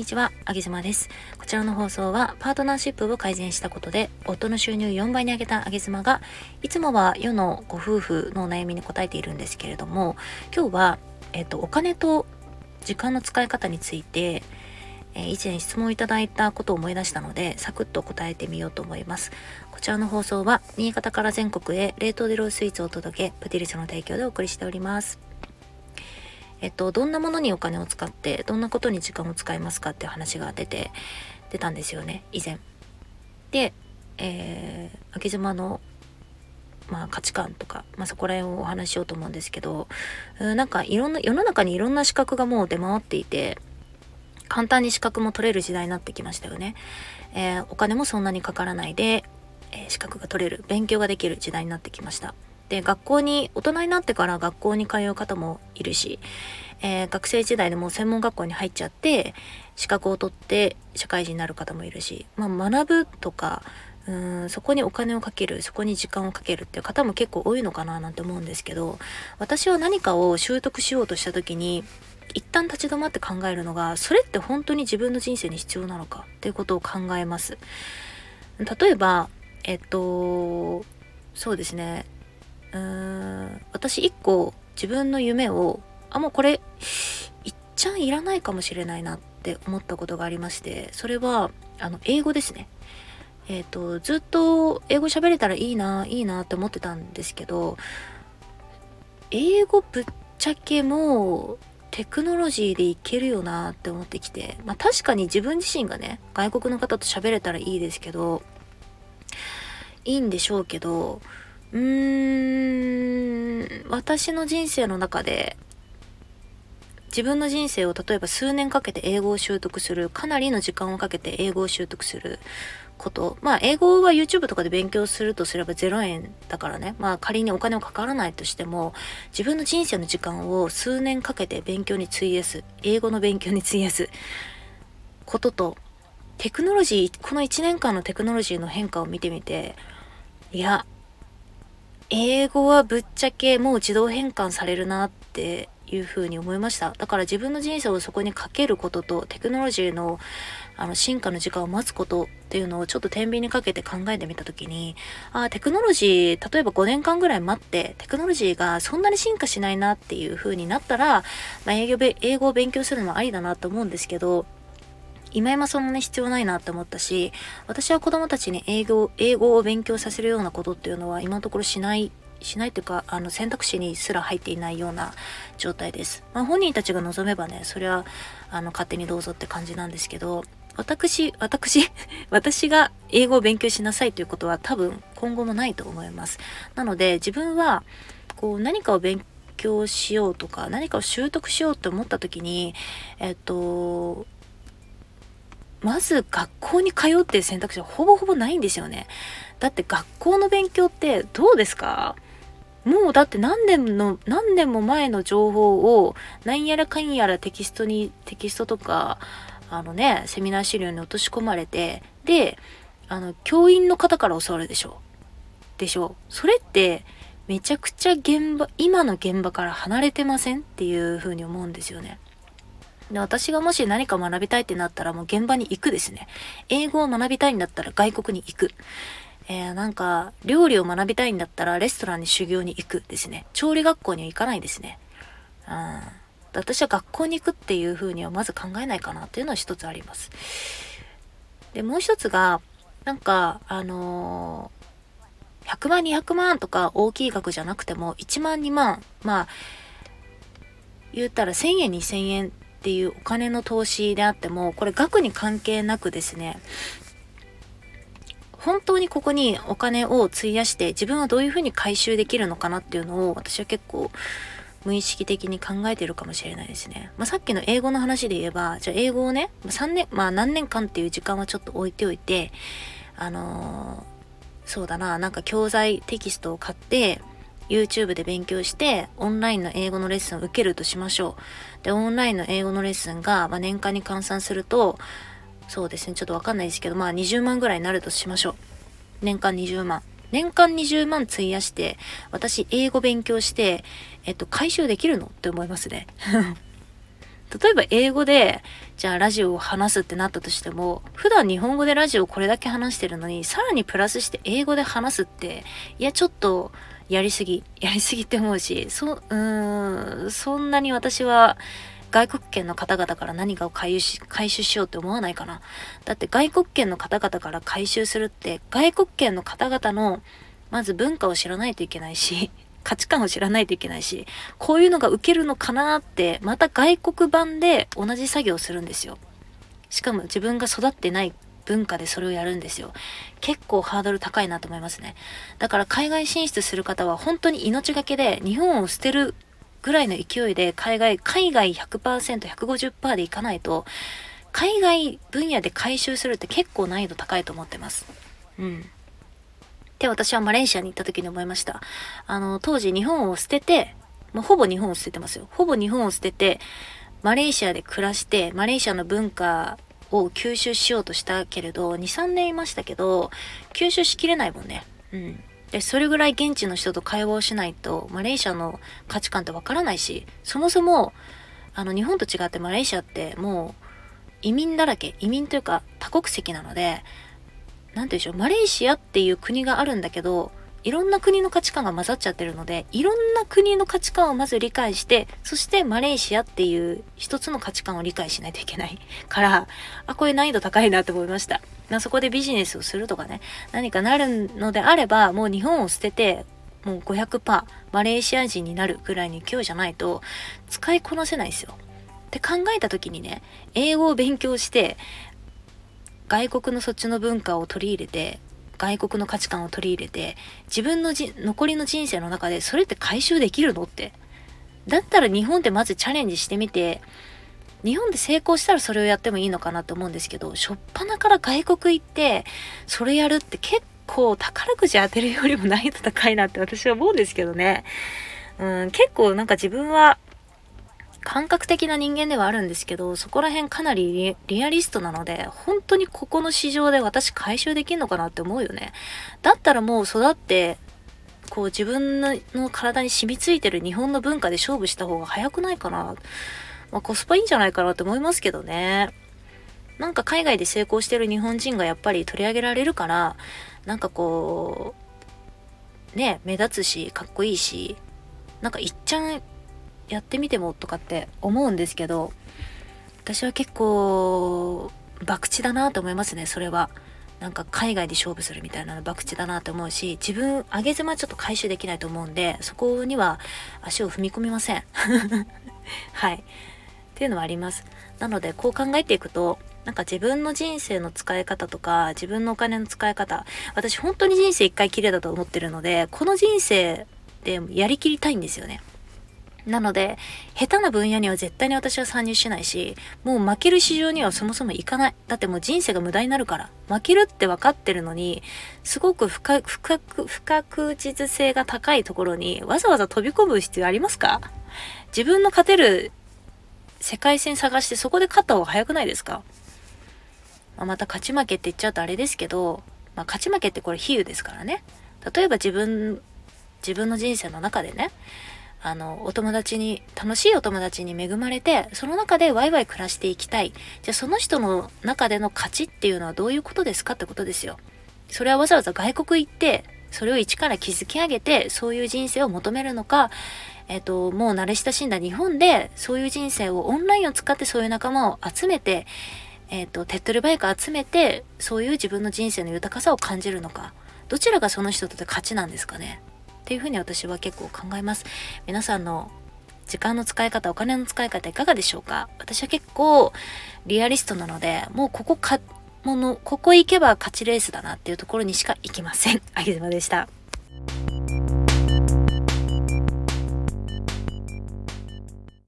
にちは、あげずまです。こちらの放送は、パートナーシップを改善したことで、夫の収入4倍に上げたあげずまが、いつもは世のご夫婦のお悩みに答えているんですけれども、今日は、えっと、お金と時間の使い方について、え、以前質問いただいたことを思い出したので、サクッと答えてみようと思います。こちらの放送は、新潟から全国へ冷凍でロースイーツをお届け、プティリスの提供でお送りしております。えっと、どんなものにお金を使って、どんなことに時間を使いますかっていう話が出て、出たんですよね、以前。で、えー、秋島の、まあ、価値観とか、まあ、そこら辺をお話しようと思うんですけど、なんかいろんな、世の中にいろんな資格がもう出回っていて、簡単に資格も取れる時代になってきましたよね。えー、お金もそんなにかからないで、えー、資格が取れる、勉強ができる時代になってきました。で学校に大人になってから学校に通う方もいるし、えー、学生時代でも専門学校に入っちゃって資格を取って社会人になる方もいるし、まあ、学ぶとかうんそこにお金をかけるそこに時間をかけるっていう方も結構多いのかななんて思うんですけど私は何かを習得しようとした時に一旦立ち止まって考えるのがそれって本当に自分の人生に必要なのかっていうことを考えます。例えばえっとそうですね。うーん。私一個自分の夢をあもうこれいっちゃんいらないかもしれないなって思ったことがありましてそれはあの英語ですね。えっ、ー、とずっと英語喋れたらいいないいなって思ってたんですけど英語ぶっちゃけもうテクノロジーでいけるよなって思ってきてまあ確かに自分自身がね外国の方と喋れたらいいですけどいいんでしょうけどうーん、私の人生の中で、自分の人生を例えば数年かけて英語を習得する、かなりの時間をかけて英語を習得すること。まあ、英語は YouTube とかで勉強するとすれば0円だからね。まあ、仮にお金をかからないとしても、自分の人生の時間を数年かけて勉強に費やす、英語の勉強に費やすことと、テクノロジー、この1年間のテクノロジーの変化を見てみて、いや、英語はぶっちゃけもう自動変換されるなっていうふうに思いました。だから自分の人生をそこにかけることとテクノロジーのあの進化の時間を待つことっていうのをちょっと天秤にかけて考えてみた時に、ああ、テクノロジー、例えば5年間ぐらい待って、テクノロジーがそんなに進化しないなっていう風になったら、まあ、英語英語を勉強するのもありだなと思うんですけど、今今そんなに必要ないなって思ったし、私は子供たちに英語、英語を勉強させるようなことっていうのは今のところしない、しないというか、あの選択肢にすら入っていないような状態です。まあ本人たちが望めばね、それは、あの、勝手にどうぞって感じなんですけど、私、私、私が英語を勉強しなさいということは多分今後もないと思います。なので自分は、こう何かを勉強しようとか、何かを習得しようと思った時に、えっと、まず学校に通うっていう選択肢はほぼほぼないんですよね。だって学校の勉強ってどうですか？もうだって何年の、何年も前の情報を何やらかんやらテキストに、テキストとか、あのね、セミナー資料に落とし込まれて、で、あの、教員の方から教わるでしょ？でしょ？それって、めちゃくちゃ現場、今の現場から離れてません？っていうふうに思うんですよね。で、私がもし何か学びたいってなったらもう現場に行くですね。英語を学びたいんだったら外国に行く。えー、なんか、料理を学びたいんだったらレストランに修行に行くですね。調理学校には行かないですね。うん。私は学校に行くっていう風にはまず考えないかなっていうのは一つあります。で、もう一つが、なんか、あのー、100万、200万とか大きい額じゃなくても、1万、2万、まあ、言ったら1000円、2000円っていうお金の投資であっても、これ額に関係なくですね、本当にここにお金を費やして自分はどういうふうに回収できるのかなっていうのを私は結構無意識的に考えてるかもしれないですね。まあ、さっきの英語の話で言えば、じゃあ英語をね、3年、まあ何年間っていう時間はちょっと置いておいて、あのー、そうだな、なんか教材テキストを買って、YouTube で勉強して、オンラインの英語のレッスンを受けるとしましょう。で、オンラインの英語のレッスンが、まあ、年間に換算すると、そうですね、ちょっとわかんないですけど、まあ20万ぐらいになるとしましょう。年間20万。年間20万費やして、私英語勉強して、えっと、回収できるのって思いますね。例えば英語で、じゃあラジオを話すってなったとしても、普段日本語でラジオをこれだけ話してるのに、さらにプラスして英語で話すって、いや、ちょっと、やりすぎ、やりすぎって思うし、そ、うん、そんなに私は、外国圏の方々から何かを回収し回収しようって思わないかな。だって外国圏の方々から回収するって外国圏の方々のまず文化を知らないといけないし 価値観を知らないといけないしこういうのが受けるのかなってまた外国版で同じ作業をするんですよ。しかも自分が育ってない文化でそれをやるんですよ。結構ハードル高いなと思いますね。だから海外進出する方は本当に命がけで日本を捨てるぐらいの勢いで海外、海外100%、150%でいかないと、海外分野で回収するって結構難易度高いと思ってます。うん。って私はマレーシアに行った時に思いました。あの、当時日本を捨てて、もうほぼ日本を捨ててますよ。ほぼ日本を捨てて、マレーシアで暮らして、マレーシアの文化を吸収しようとしたけれど、2、3年いましたけど、吸収しきれないもんね。うん。で、それぐらい現地の人と会話をしないと、マレーシアの価値観ってわからないし、そもそも、あの、日本と違ってマレーシアってもう、移民だらけ、移民というか多国籍なので、なんて言うんでしょう、マレーシアっていう国があるんだけど、いろんな国の価値観が混ざっちゃってるので、いろんな国の価値観をまず理解して、そしてマレーシアっていう一つの価値観を理解しないといけない から、あ、これ難易度高いなって思いました。まあ、そこでビジネスをするとかね、何かなるのであれば、もう日本を捨てて、もう500%マレーシア人になるぐらいに勢いじゃないと、使いこなせないですよ。って考えた時にね、英語を勉強して、外国のそっちの文化を取り入れて、外国の価値観を取り入れて、自分のじ残りの人生の中でそれって回収できるのって。だったら日本でまずチャレンジしてみて、日本で成功したらそれをやってもいいのかなと思うんですけど、しょっぱなから外国行って、それやるって結構宝くじ当てるよりも難易度高いなって私は思うんですけどね。うん、結構なんか自分は感覚的な人間ではあるんですけど、そこら辺かなりリアリストなので、本当にここの市場で私回収できるのかなって思うよね。だったらもう育って、こう自分の体に染みついてる日本の文化で勝負した方が早くないかな。まあ、コスパいいんじゃないかなって思いますけどね。なんか海外で成功してる日本人がやっぱり取り上げられるから、なんかこう、ね、目立つし、かっこいいし、なんかいっちゃんやってみてもとかって思うんですけど私は結構博打だなと思いますねそれは。なんか海外で勝負するみたいなの博打だなと思うし自分上げ妻ちょっと回収できないと思うんでそこには足を踏み込みません。はい。っていうのはあります。なのでこう考えていくとなんか自分の人生の使い方とか自分のお金の使い方私本当に人生一回きりだと思ってるのでこの人生でやりきりたいんですよね。なので、下手な分野には絶対に私は参入しないし、もう負ける市場にはそもそも行かない。だってもう人生が無駄になるから。負けるって分かってるのに、すごく不確不確実性が高いところにわざわざ飛び込む必要ありますか？自分の勝てる世界線探してそこで勝った方が早くないですか、まあ、また勝ち負けって言っちゃうとあれですけど、まあ、勝ち負けってこれ比喩ですからね。例えば自分、自分の人生の中でね、あの、お友達に、楽しいお友達に恵まれて、その中でワイワイ暮らしていきたい。じゃあその人の中での価値っていうのはどういうことですかってことですよ。それはわざわざ外国行って、それを一から築き上げて、そういう人生を求めるのか、えっ、と、もう慣れ親しんだ日本で、そういう人生をオンラインを使ってそういう仲間を集めて、えっ、と、手っ取り早く集めて、そういう自分の人生の豊かさを感じるのか。どちらがその人とって価値なんですかね。っていうふうに私は結構考えます。皆さんの時間の使い方、お金の使い方いかがでしょうか？私は結構リアリストなので、もうここか、もの、ここ行けば勝ちレースだなっていうところにしか行きません。あげずまでした。